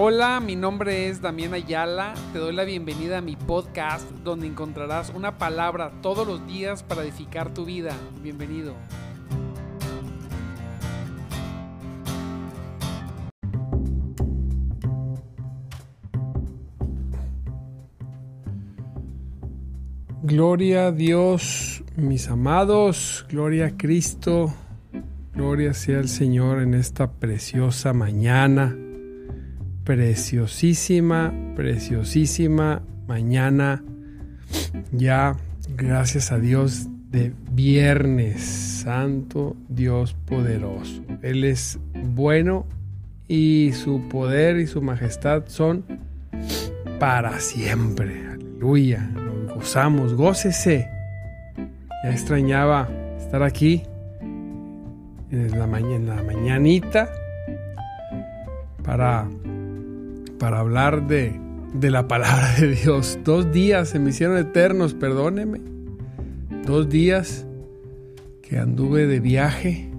Hola, mi nombre es Damián Ayala. Te doy la bienvenida a mi podcast donde encontrarás una palabra todos los días para edificar tu vida. Bienvenido. Gloria a Dios, mis amados, gloria a Cristo, gloria sea al Señor en esta preciosa mañana preciosísima, preciosísima mañana. Ya, gracias a Dios, de viernes, Santo Dios poderoso. Él es bueno y su poder y su majestad son para siempre. Aleluya. Nos gozamos, gócese. Ya extrañaba estar aquí en la, en la mañanita para para hablar de, de la palabra de Dios. Dos días se me hicieron eternos, perdóneme. Dos días que anduve de viaje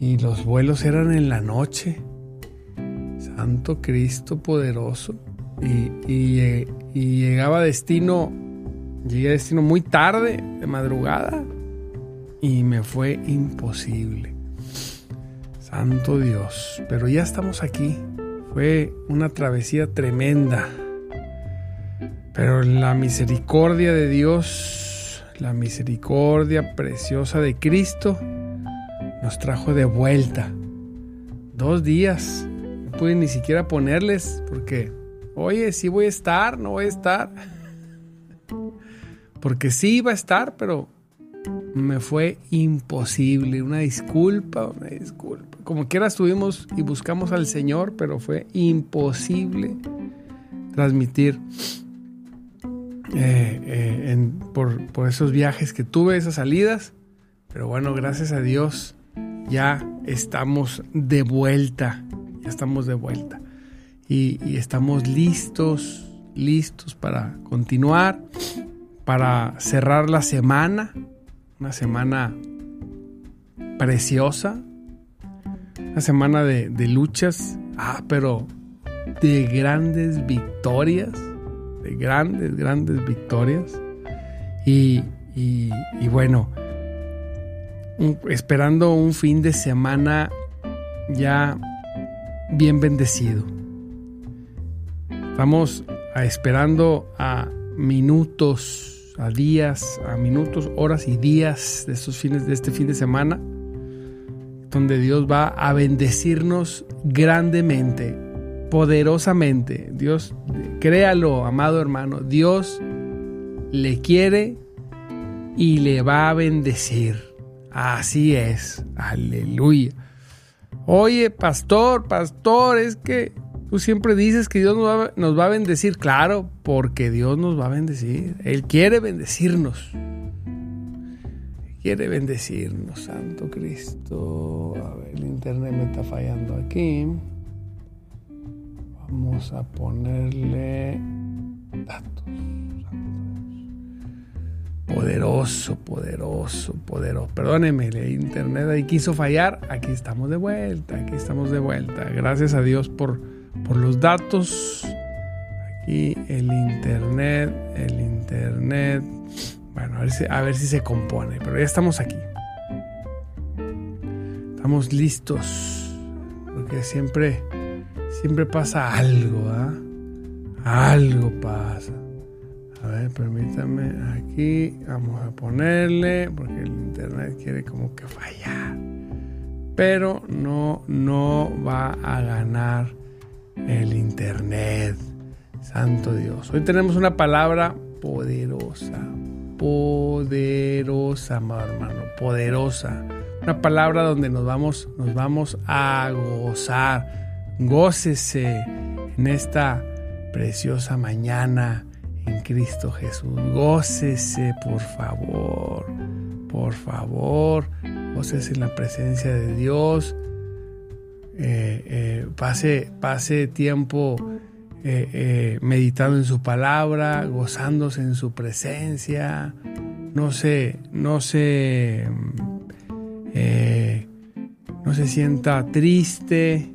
y los vuelos eran en la noche. Santo Cristo poderoso. Y, y, y, llegaba a destino, llegué a destino muy tarde, de madrugada, y me fue imposible. Santo Dios, pero ya estamos aquí. Fue una travesía tremenda. Pero la misericordia de Dios, la misericordia preciosa de Cristo, nos trajo de vuelta. Dos días. No pude ni siquiera ponerles porque, oye, sí voy a estar, no voy a estar. Porque sí iba a estar, pero me fue imposible. Una disculpa, una disculpa. Como quiera estuvimos y buscamos al Señor, pero fue imposible transmitir eh, eh, por, por, esos viajes que tuve, esas salidas. Pero bueno, gracias a Dios ya estamos de vuelta. Ya estamos de vuelta. Y, y estamos listos, listos para continuar, para cerrar la semana una semana preciosa, una semana de, luchas, ah, pero de grandes victorias, de grandes, grandes victorias. Y, bueno, esperando un fin de semana ya bien bendecido. Estamos esperando a minutos a días, a minutos, horas y días de estos fines de este fin de semana, donde Dios va a bendecirnos grandemente, poderosamente. Dios, créalo, amado hermano, Dios le quiere y le va a bendecir. Así es, aleluya. Oye, pastor, pastor, es que Tú siempre dices que Dios nos va, a bendecir. Claro, porque Dios nos va a bendecir. Él quiere bendecirnos. Quiere bendecirnos, Santo Cristo. A ver, el internet me está fallando aquí. Vamos a ponerle datos. Poderoso, poderoso, poderoso. Perdóneme, el internet ahí quiso fallar. Aquí estamos de vuelta, aquí estamos de vuelta. Gracias a Dios por por los datos. Aquí el internet, el internet. Bueno, a ver si, a ver si se compone, pero ya estamos aquí. Estamos listos. Porque siempre, siempre pasa algo, ¿ah? Algo pasa. A ver, permítame. Aquí vamos a ponerle, porque el internet quiere como que fallar. Pero no, no va a ganar el Internet. Santo Dios. Hoy tenemos una palabra poderosa, poderosa, hermano, poderosa. Una palabra donde nos vamos, nos vamos a gozar. Gócese en esta preciosa mañana en Cristo Jesús. Gócese, por favor, por favor. Gócese en la presencia de Dios eh, eh, pase, pase tiempo eh, meditando en su palabra, gozándose en su presencia, no se, no se, no se sienta triste,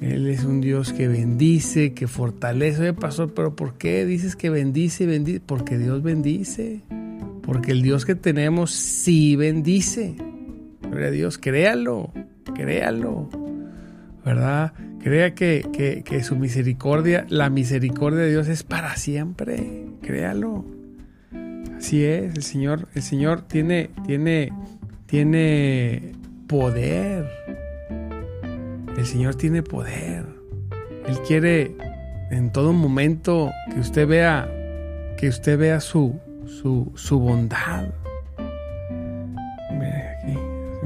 Él es un Dios que bendice, que fortalece. Oye, pastor, pero ¿por qué dices que bendice bendice? Porque Dios bendice. Porque el Dios que tenemos sí bendice. Gloria Dios, créalo, créalo. ¿Verdad? Crea que, que, su misericordia, la misericordia de Dios es para siempre. Créalo. Así es, el Señor, el Señor tiene, tiene, tiene poder. El Señor tiene poder. Él quiere en todo momento que usted vea, que usted vea su, su, su bondad.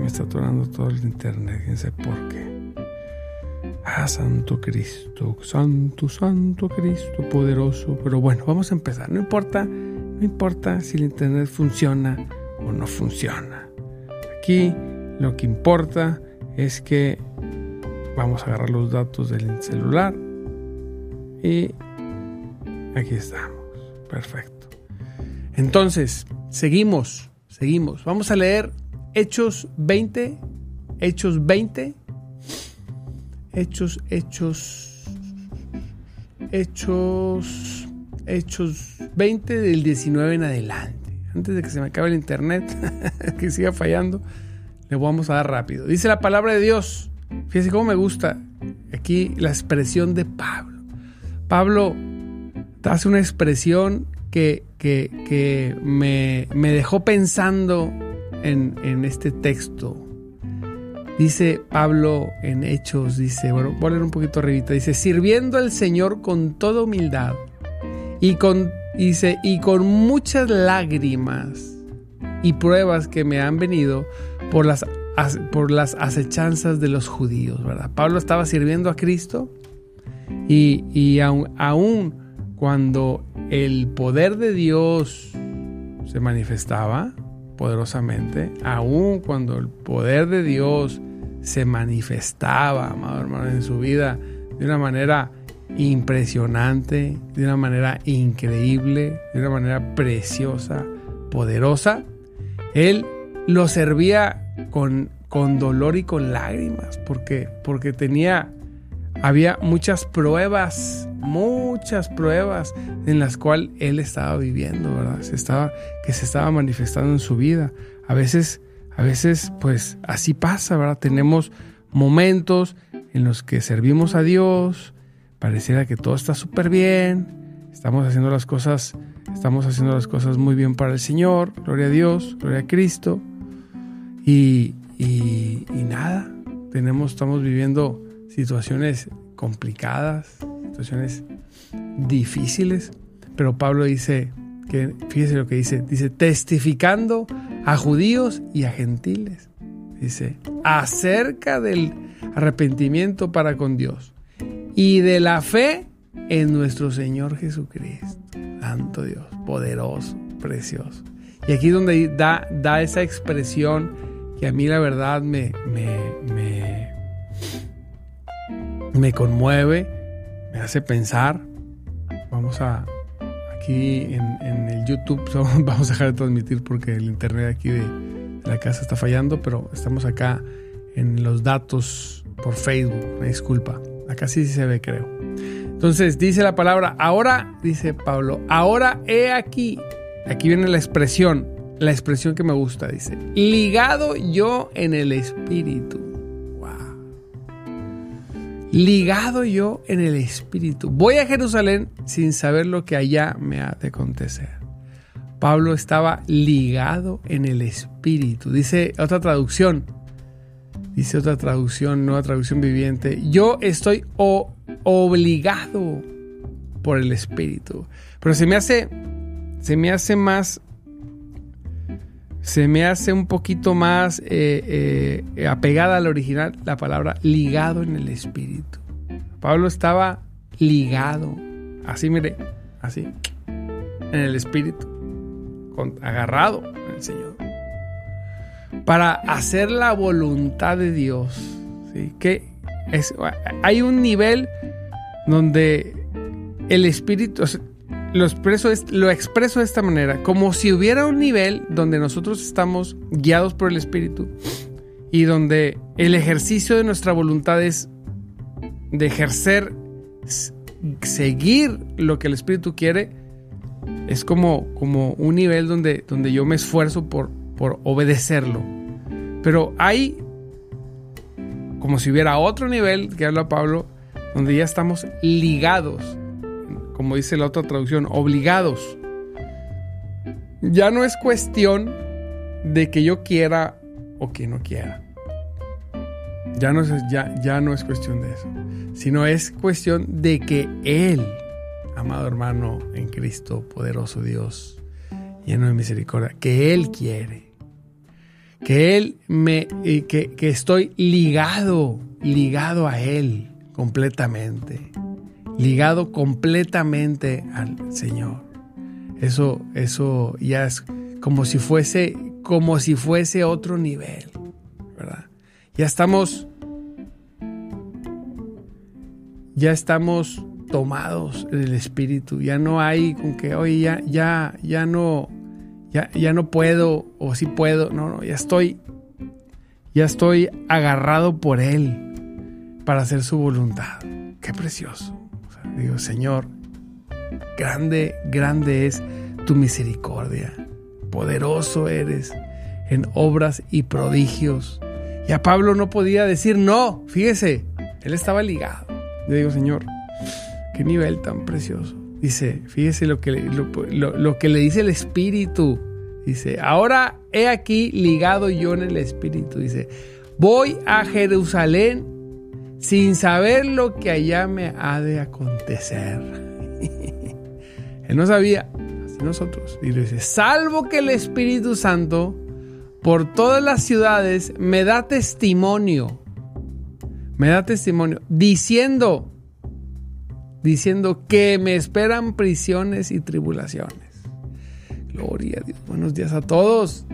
Está atorando todo el internet, no sé por qué. Ah, Santo Cristo, Santo, Santo Cristo, poderoso. Pero bueno, vamos a empezar. No importa, no importa si el internet funciona o no funciona. Aquí lo que importa es que vamos a agarrar los datos del celular y aquí estamos. Perfecto. Entonces, seguimos, seguimos. Vamos a leer Hechos 20, Hechos 20 Hechos, hechos, hechos, hechos 20 del 19 en adelante. Antes de que se me acabe el internet, que siga fallando, le vamos a dar rápido. Dice la palabra de Dios. Fíjense cómo me gusta aquí la expresión de Pablo. Pablo hace una expresión que, que, me, me, dejó pensando en, este texto Dice Pablo en Hechos, dice, bueno, voy a leer un poquito arribita, dice, sirviendo al Señor con toda humildad y con, dice, y con muchas lágrimas y pruebas que me han venido por las, por las acechanzas de los judíos, ¿verdad? Pablo estaba sirviendo a Cristo y, y aún cuando el poder de Dios se manifestaba poderosamente, aún cuando el poder de Dios se manifestaba, amado hermano, en su vida de una manera impresionante, de una manera increíble, de una manera preciosa, poderosa. Él lo servía con, con dolor y con lágrimas, porque, porque tenía, había muchas pruebas, muchas pruebas en las cuales él estaba viviendo, ¿verdad? Se estaba, que se estaba manifestando en su vida. A veces a veces, pues así pasa, ¿verdad? Tenemos momentos en los que servimos a Dios, pareciera que todo está súper bien, estamos haciendo las cosas, estamos haciendo las cosas muy bien para el Señor, gloria a Dios, gloria a Cristo, y, y, y nada, tenemos, estamos viviendo situaciones complicadas, situaciones difíciles, pero Pablo dice que, fíjese lo que dice, dice, testificando a judíos y a gentiles. Dice, acerca del arrepentimiento para con Dios y de la fe en nuestro Señor Jesucristo. Santo Dios, poderoso, precioso. Y aquí es donde da, da esa expresión que a mí la verdad me, me, me conmueve, me hace pensar. Vamos a, aquí en, el YouTube vamos a dejar de transmitir porque el internet aquí de la casa está fallando, pero estamos acá en los datos por Facebook, me disculpa. Acá sí se ve, creo. Entonces dice la palabra, ahora, dice Pablo, ahora he aquí, aquí viene la expresión, la expresión que me gusta, dice, ligado yo en el espíritu ligado yo en el espíritu. Voy a Jerusalén sin saber lo que allá me ha de acontecer. Pablo estaba ligado en el espíritu. Dice otra traducción. Dice otra traducción, nueva traducción viviente. Yo estoy obligado por el espíritu. Pero se me hace se me hace más se me hace un poquito más eh, eh, apegada al original la palabra ligado en el espíritu. Pablo estaba ligado, así mire, así, en el espíritu, agarrado en el Señor, para hacer la voluntad de Dios. ¿sí? Que es, hay un nivel donde el espíritu, lo expreso, lo expreso de esta manera, como si hubiera un nivel donde nosotros estamos guiados por el Espíritu y donde el ejercicio de nuestra voluntad es de ejercer, seguir lo que el Espíritu quiere, es como, como un nivel donde, donde yo me esfuerzo por, por obedecerlo. Pero hay como si hubiera otro nivel que habla Pablo, donde ya estamos ligados, como dice la otra traducción, obligados. Ya no es cuestión de que yo quiera o que no quiera. Ya no, es, ya, ya no es cuestión de eso, sino es cuestión de que Él, amado hermano en Cristo, poderoso Dios, lleno de misericordia, que Él quiere, que Él me, que, que estoy ligado, ligado a Él completamente, ligado completamente al Señor. Eso, eso ya es como si fuese, como si fuese otro nivel, ¿verdad? Ya estamos, ya estamos tomados en el espíritu. Ya no hay con que, oye, ya, ya, ya no, ya, ya no puedo o sí puedo. No, no, ya estoy, ya estoy agarrado por él para hacer su voluntad. Qué precioso. Digo, Señor, grande, grande es tu misericordia. Poderoso eres en obras y prodigios. Y a Pablo no podía decir no, fíjese, él estaba ligado. Yo digo, Señor, qué nivel tan precioso. Dice, fíjese lo que, lo, que le dice el Espíritu. Dice, ahora he aquí ligado yo en el Espíritu. Dice, voy a Jerusalén sin saber lo que allá me ha de acontecer. Él no sabía, así nosotros. Y dice, salvo que el Espíritu Santo por todas las ciudades me da testimonio, me da testimonio, diciendo, diciendo que me esperan prisiones y tribulaciones. Gloria a Dios, buenos días a todos.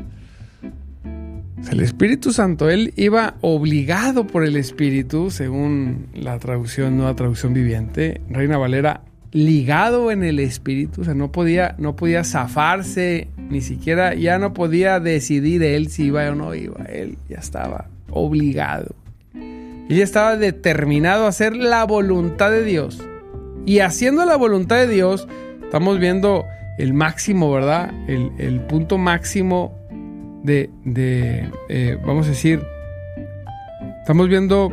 El Espíritu Santo, él iba obligado por el Espíritu, según la traducción, nueva traducción viviente, Reina Valera, ligado en el espíritu, o sea, no podía, no podía zafarse, ni siquiera ya no podía decidir él si iba o no iba, él ya estaba obligado. Él ya estaba determinado a hacer la voluntad de Dios. Y haciendo la voluntad de Dios, estamos viendo el máximo, ¿verdad? El, punto máximo de, de eh, vamos a decir, estamos viendo,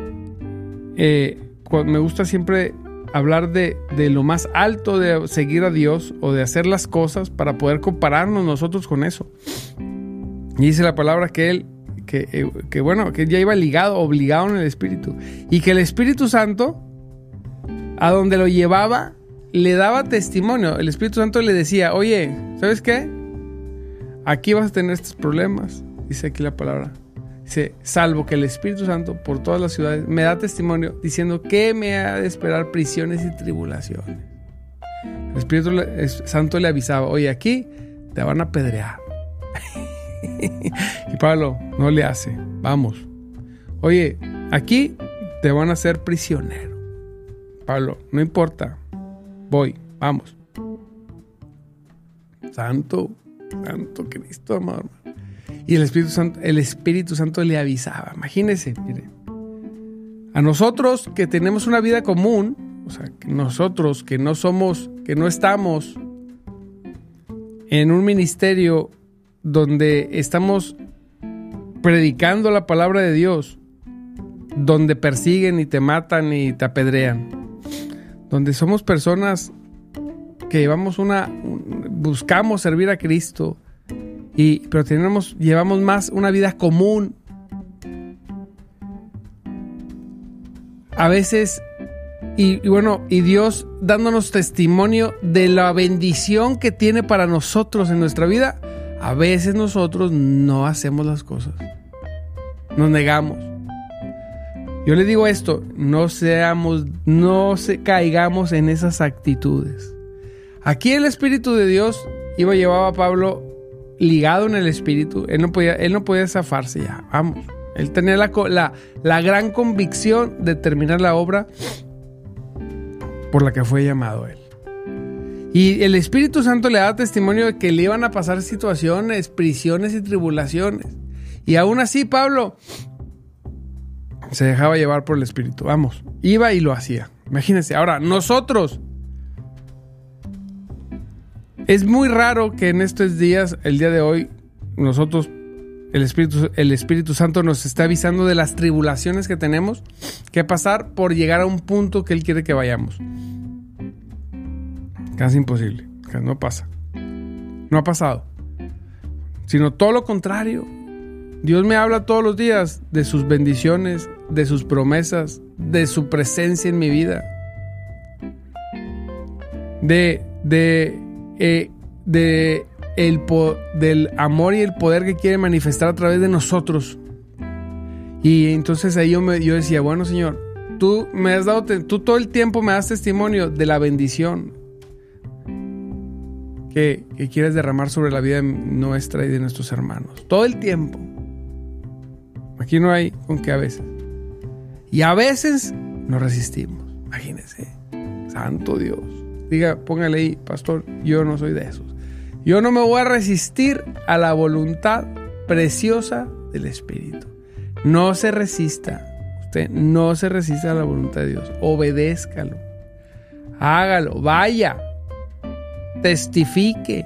eh, me gusta siempre hablar de, lo más alto de seguir a Dios o de hacer las cosas para poder compararnos nosotros con eso. Y dice la palabra que él, que, eh, que bueno, que ya iba ligado, obligado en el Espíritu. Y que el Espíritu Santo, a donde lo llevaba, le daba testimonio. El Espíritu Santo le decía, oye, ¿sabes qué? Aquí vas a tener estos problemas. Dice aquí la palabra salvo que el Espíritu Santo por todas las ciudades me da testimonio diciendo que me ha de esperar prisiones y tribulaciones. El Espíritu Santo le avisaba, oye, aquí te van a apedrear. y Pablo no le hace, vamos. Oye, aquí te van a hacer prisionero. Pablo, no importa, voy, vamos. Santo, Santo Cristo, amado y el Espíritu Santo, el Espíritu Santo le avisaba. Imagínense, mire. A nosotros que tenemos una vida común, o sea, que nosotros que no somos, que no estamos en un ministerio donde estamos predicando la palabra de Dios, donde persiguen y te matan y te apedrean, donde somos personas que llevamos una, buscamos servir a Cristo, y, pero tenemos, llevamos más una vida común. A veces, y, bueno, y Dios dándonos testimonio de la bendición que tiene para nosotros en nuestra vida, a veces nosotros no hacemos las cosas. Nos negamos. Yo le digo esto, no seamos, no se caigamos en esas actitudes. Aquí el Espíritu de Dios iba a llevar a Pablo ligado en el espíritu, él no podía, él no podía zafarse ya, vamos. Él tenía la, la, la gran convicción de terminar la obra por la que fue llamado él. Y el Espíritu Santo le daba testimonio de que le iban a pasar situaciones, prisiones y tribulaciones. Y aún así Pablo Se dejaba llevar por el Espíritu. Vamos, iba y lo hacía. Imagínense. Ahora, nosotros. Es muy raro que en estos días, el día de hoy, nosotros, el Espíritu, el Espíritu Santo nos está avisando de las tribulaciones que tenemos que pasar por llegar a un punto que Él quiere que vayamos. Casi imposible. No pasa. No ha pasado. Sino todo lo contrario. Dios me habla todos los días de sus bendiciones, de sus promesas, de su presencia en mi vida. De, de, eh, de el, del amor y el poder que quiere manifestar a través de nosotros. Y entonces ahí yo, me, yo decía, bueno Señor, tú me has dado, tú todo el tiempo me das testimonio de la bendición que, que quieres derramar sobre la vida nuestra y de nuestros hermanos. Todo el tiempo. Aquí no hay con qué a veces. Y a veces nos resistimos. Imagínense. Santo Dios. Diga, póngale ahí, pastor, yo no soy de esos. Yo no me voy a resistir a la voluntad preciosa del Espíritu. No se resista. Usted no se resista a la voluntad de Dios. Obedézcalo. Hágalo. Vaya. Testifique.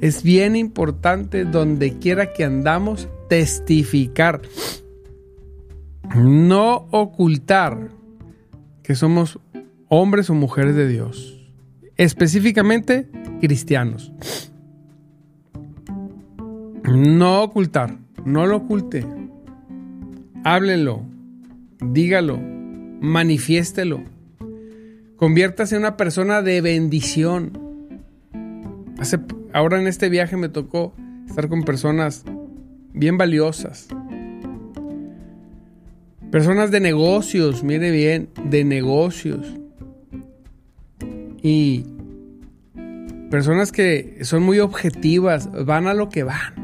Es bien importante donde quiera que andamos testificar. No ocultar que somos hombres o mujeres de Dios. Específicamente cristianos. No ocultar. No lo oculte. Háblelo. Dígalo. Manifiéstelo. Conviértase en una persona de bendición. Ahora en este viaje me tocó estar con personas bien valiosas. Personas de negocios, mire bien, de negocios. Y personas que son muy objetivas, van a lo que van.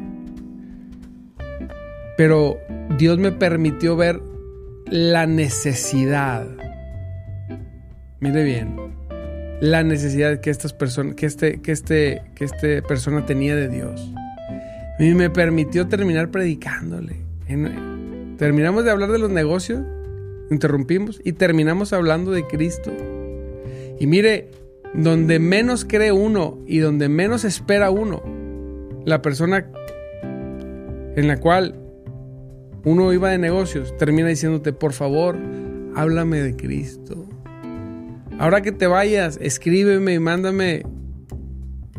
Pero Dios me permitió ver la necesidad. Mire bien, la necesidad que estas personas, que este, que este, que este persona tenía de Dios. Y me permitió terminar predicándole. terminamos de hablar de los negocios, interrumpimos y terminamos hablando de Cristo. Y mire, donde menos cree uno y donde menos espera uno, la persona en la cual uno iba de negocios termina diciéndote, por favor, háblame de Cristo. Ahora que te vayas, escríbeme y mándame eh,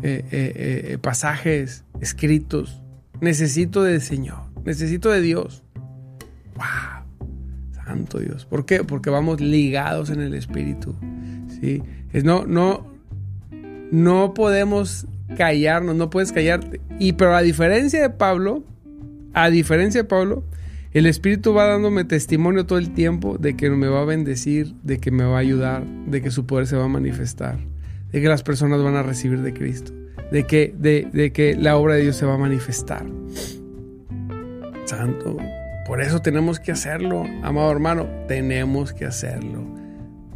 eh, eh, pasajes escritos Necesito del Señor. Necesito de Dios. ¡Wow! Santo Dios. ¿Por qué? Porque vamos ligados en el Espíritu. ¿sí? Es, no, no, no podemos callarnos, no puedes callarte. Y pero a diferencia de Pablo, a diferencia de Pablo, el Espíritu va dándome testimonio todo el tiempo de que me va a bendecir, de que me va a ayudar, de que su poder se va a manifestar, de que las personas van a recibir de Cristo de que, de, que la obra de Dios se va a manifestar. Santo, por eso tenemos que hacerlo, amado hermano, tenemos que hacerlo.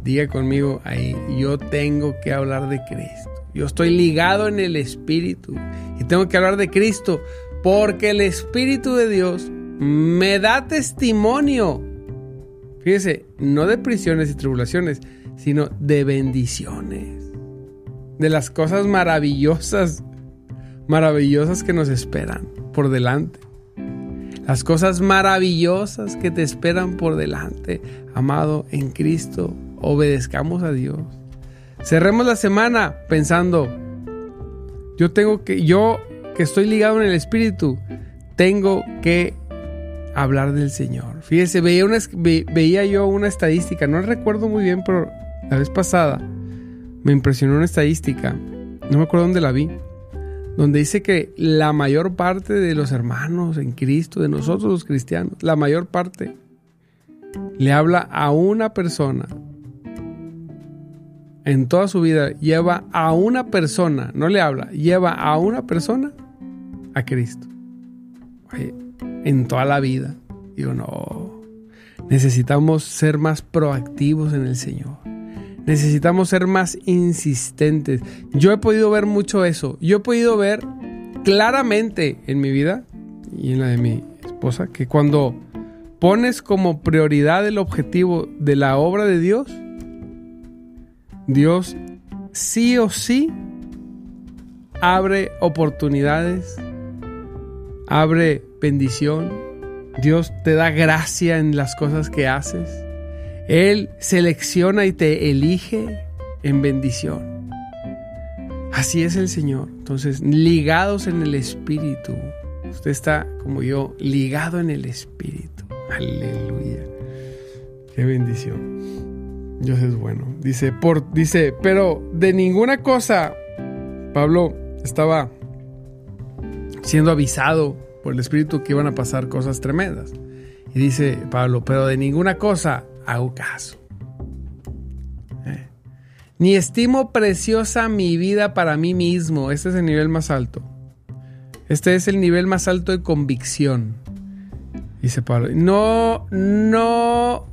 Diga conmigo ahí, yo tengo que hablar de Cristo. Yo estoy ligado en el Espíritu y tengo que hablar de Cristo porque el Espíritu de Dios me da testimonio. Fíjese, no de prisiones y tribulaciones, sino de bendiciones de las cosas maravillosas, maravillosas que nos esperan por delante. Las cosas maravillosas que te esperan por delante, amado en Cristo, obedezcamos a Dios. Cerremos la semana pensando, yo tengo que, yo que estoy ligado en el Espíritu, tengo que hablar del Señor. Fíjese, veía, una, veía yo una estadística, no recuerdo muy bien, pero la vez pasada, me impresionó una estadística, no me acuerdo dónde la vi, donde dice que la mayor parte de los hermanos en Cristo, de nosotros los cristianos, la mayor parte, le habla a una persona. En toda su vida lleva a una persona, no le habla, lleva a una persona a Cristo. En toda la vida. Digo, no, necesitamos ser más proactivos en el Señor. Necesitamos ser más insistentes. Yo he podido ver mucho eso. Yo he podido ver claramente en mi vida y en la de mi esposa que cuando pones como prioridad el objetivo de la obra de Dios, Dios sí o sí abre oportunidades, abre bendición, Dios te da gracia en las cosas que haces, Él selecciona y te elige en bendición. Así es el Señor. Entonces, ligados en el Espíritu. Usted está como yo, ligado en el Espíritu. Aleluya. Qué bendición. Dios es bueno. Dice, por, dice, pero de ninguna cosa, Pablo estaba siendo avisado por el Espíritu que iban a pasar cosas tremendas. Y dice Pablo, pero de ninguna cosa hago caso. ¿Eh? Ni estimo preciosa mi vida para mí mismo. Este es el nivel más alto. Este es el nivel más alto de convicción. Dice Pablo, no, no,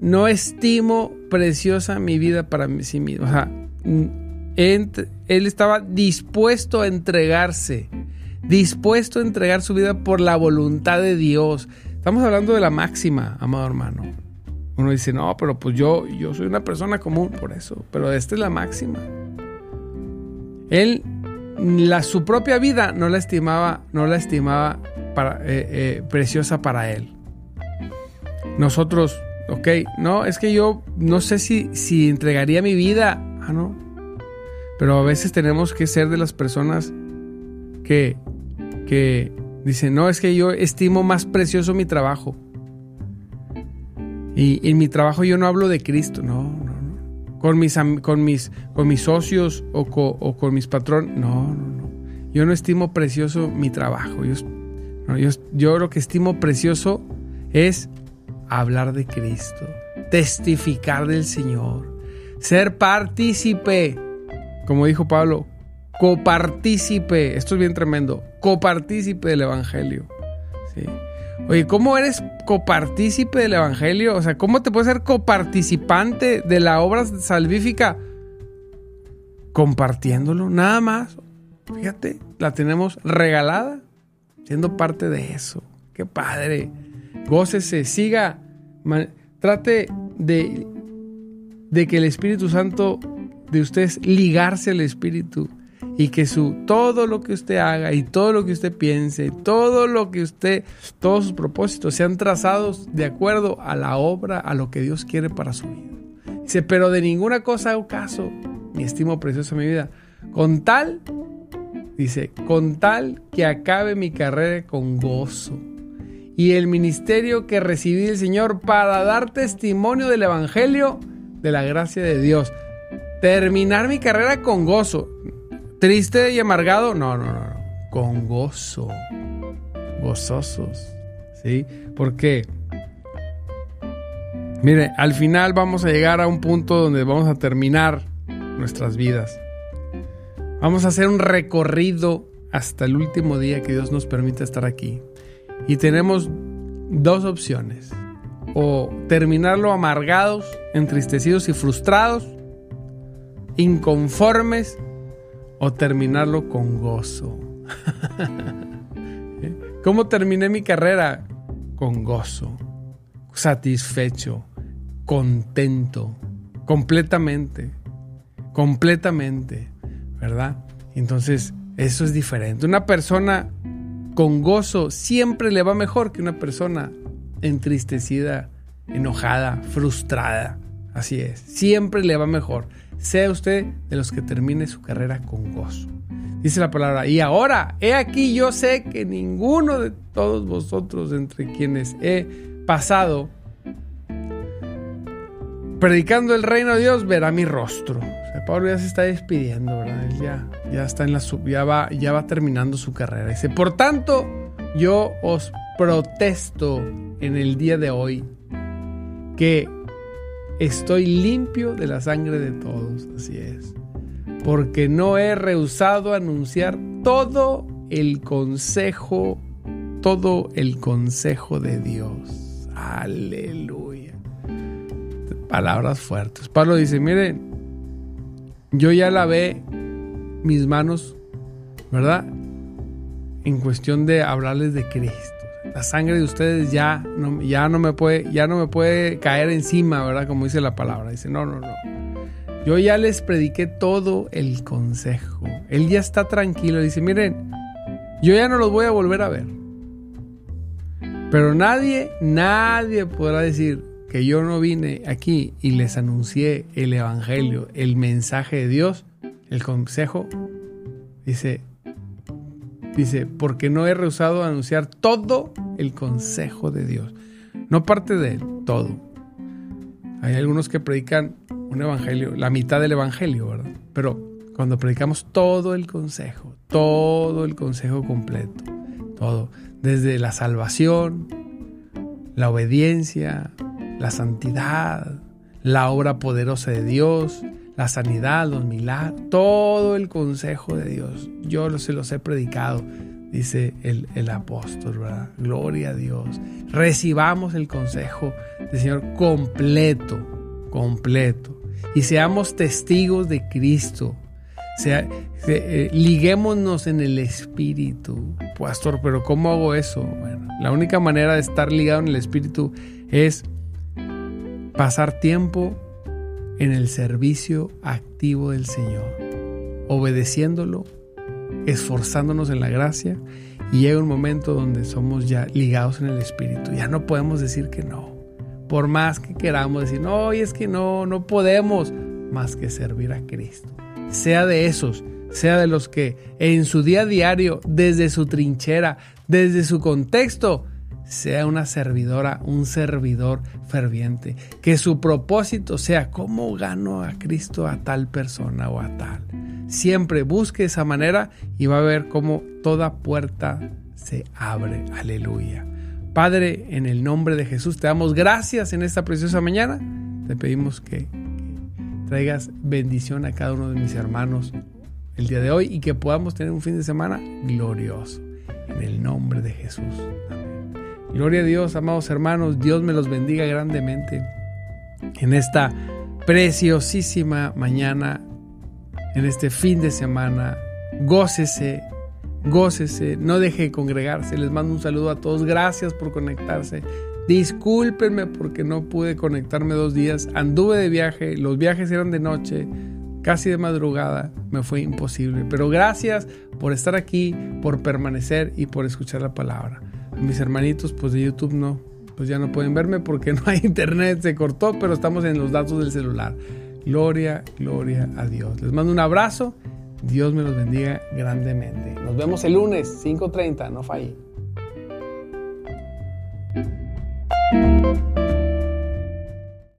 no estimo preciosa mi vida para sí mismo. O sea, él estaba dispuesto a entregarse, dispuesto a entregar su vida por la voluntad de Dios. Estamos hablando de la máxima, amado hermano. Uno dice, no, pero pues yo, yo soy una persona común por eso, pero esta es la máxima. Él, la, su propia vida no la estimaba, no la estimaba eh, eh, preciosa para él. Nosotros, ok, no, es que yo no sé si, si entregaría mi vida. Ah, no, pero a veces tenemos que ser de las personas que, que dicen, no, es que yo estimo más precioso mi trabajo. Y en mi trabajo yo no hablo de Cristo, no, no, no. Con mis, con mis, con mis socios o, con mis patrones, no, no, no. Yo no estimo precioso mi trabajo. Yo, yo, yo lo que estimo precioso es hablar de Cristo, testificar del Señor, ser partícipe como dijo Pablo, copartícipe, esto es bien tremendo, copartícipe del Evangelio. Oye, ¿cómo eres copartícipe del Evangelio? O sea, ¿cómo te puedes ser coparticipante de la obra salvífica? Compartiéndolo, nada más. Fíjate, la tenemos regalada, siendo parte de eso. Qué padre. Gócese, siga, trate de, de que el Espíritu Santo de usted ligarse al Espíritu y que su todo lo que usted haga y todo lo que usted piense, todo lo que usted, todos sus propósitos sean trazados de acuerdo a la obra, a lo que Dios quiere para su vida. Dice, pero de ninguna cosa hago caso, mi estimo precioso mi vida, con tal, dice, con tal que acabe mi carrera con gozo y el ministerio que recibí del Señor para dar testimonio del Evangelio de la gracia de Dios terminar mi carrera con gozo. Triste y amargado, no, no, no, con gozo. Gozosos, ¿sí? Porque, mire, al final vamos a llegar a un punto donde vamos a terminar nuestras vidas. Vamos a hacer un recorrido hasta el último día que Dios nos permite estar aquí. Y tenemos dos opciones. O terminarlo amargados, entristecidos y frustrados inconformes o terminarlo con gozo. ¿Cómo terminé mi carrera? Con gozo, satisfecho, contento, completamente, completamente, ¿verdad? Entonces, eso es diferente. Una persona con gozo siempre le va mejor que una persona entristecida, enojada, frustrada. Así es, siempre le va mejor sea usted de los que termine su carrera con gozo. Dice la palabra, y ahora, he aquí yo sé que ninguno de todos vosotros entre quienes he pasado predicando el reino de Dios verá mi rostro. Pablo ya se está despidiendo, ¿verdad? Ya, ya está en la ya va, ya va terminando su carrera. Dice, por tanto, yo os protesto en el día de hoy que Estoy limpio de la sangre de todos, así es. Porque no he rehusado anunciar todo el consejo, todo el consejo de Dios. Aleluya. Palabras fuertes. Pablo dice, miren, yo ya lavé mis manos, ¿verdad? En cuestión de hablarles de Cristo. La sangre de ustedes ya no, ya no me puede, ya no me puede caer encima, ¿verdad? Como dice la palabra. Dice, no, no, no. Yo ya les prediqué todo el consejo. Él ya está tranquilo. Dice, miren, yo ya no los voy a volver a ver. Pero nadie, nadie podrá decir que yo no vine aquí y les anuncié el Evangelio, el mensaje de Dios, el consejo. Dice, dice, porque no he rehusado anunciar todo el consejo de Dios. No parte de él, todo. Hay algunos que predican un evangelio, la mitad del evangelio, ¿verdad? Pero cuando predicamos todo el consejo, todo el consejo completo, todo, desde la salvación, la obediencia, la santidad, la obra poderosa de Dios, la sanidad, los milagros, todo el consejo de Dios. Yo se los he predicado, dice el, el apóstol, ¿verdad? Gloria a Dios. Recibamos el consejo del Señor completo, completo. Y seamos testigos de Cristo. Sea, eh, liguémonos en el Espíritu. Pastor, pero ¿cómo hago eso? Bueno, la única manera de estar ligado en el Espíritu es pasar tiempo en el servicio activo del Señor, obedeciéndolo, esforzándonos en la gracia y llega un momento donde somos ya ligados en el Espíritu. Ya no podemos decir que no. Por más que queramos decir, no, es que no, no podemos más que servir a Cristo. Sea de esos, sea de los que en su día a diario, desde su trinchera, desde su contexto, sea una servidora, un servidor ferviente. Que su propósito sea cómo gano a Cristo a tal persona o a tal. Siempre busque esa manera y va a ver cómo toda puerta se abre. Aleluya. Padre, en el nombre de Jesús, te damos gracias en esta preciosa mañana. Te pedimos que, traigas bendición a cada uno de mis hermanos el día de hoy y que podamos tener un fin de semana glorioso. En el nombre de Jesús. Amén. Gloria a Dios, amados hermanos, Dios me los bendiga grandemente en esta preciosísima mañana, en este fin de semana. Gócese, gócese, no deje de congregarse. Les mando un saludo a todos, gracias por conectarse. Discúlpenme porque no pude conectarme dos días. Anduve de viaje, los viajes eran de noche, casi de madrugada, me fue imposible. Pero gracias por estar aquí, por permanecer y por escuchar la palabra. Mis hermanitos, pues de YouTube no, pues ya no pueden verme porque no hay internet, se cortó, pero estamos en los datos del celular. Gloria, gloria a Dios. Les mando un abrazo. Dios me los bendiga grandemente. Nos vemos el lunes, 5.30, no falle.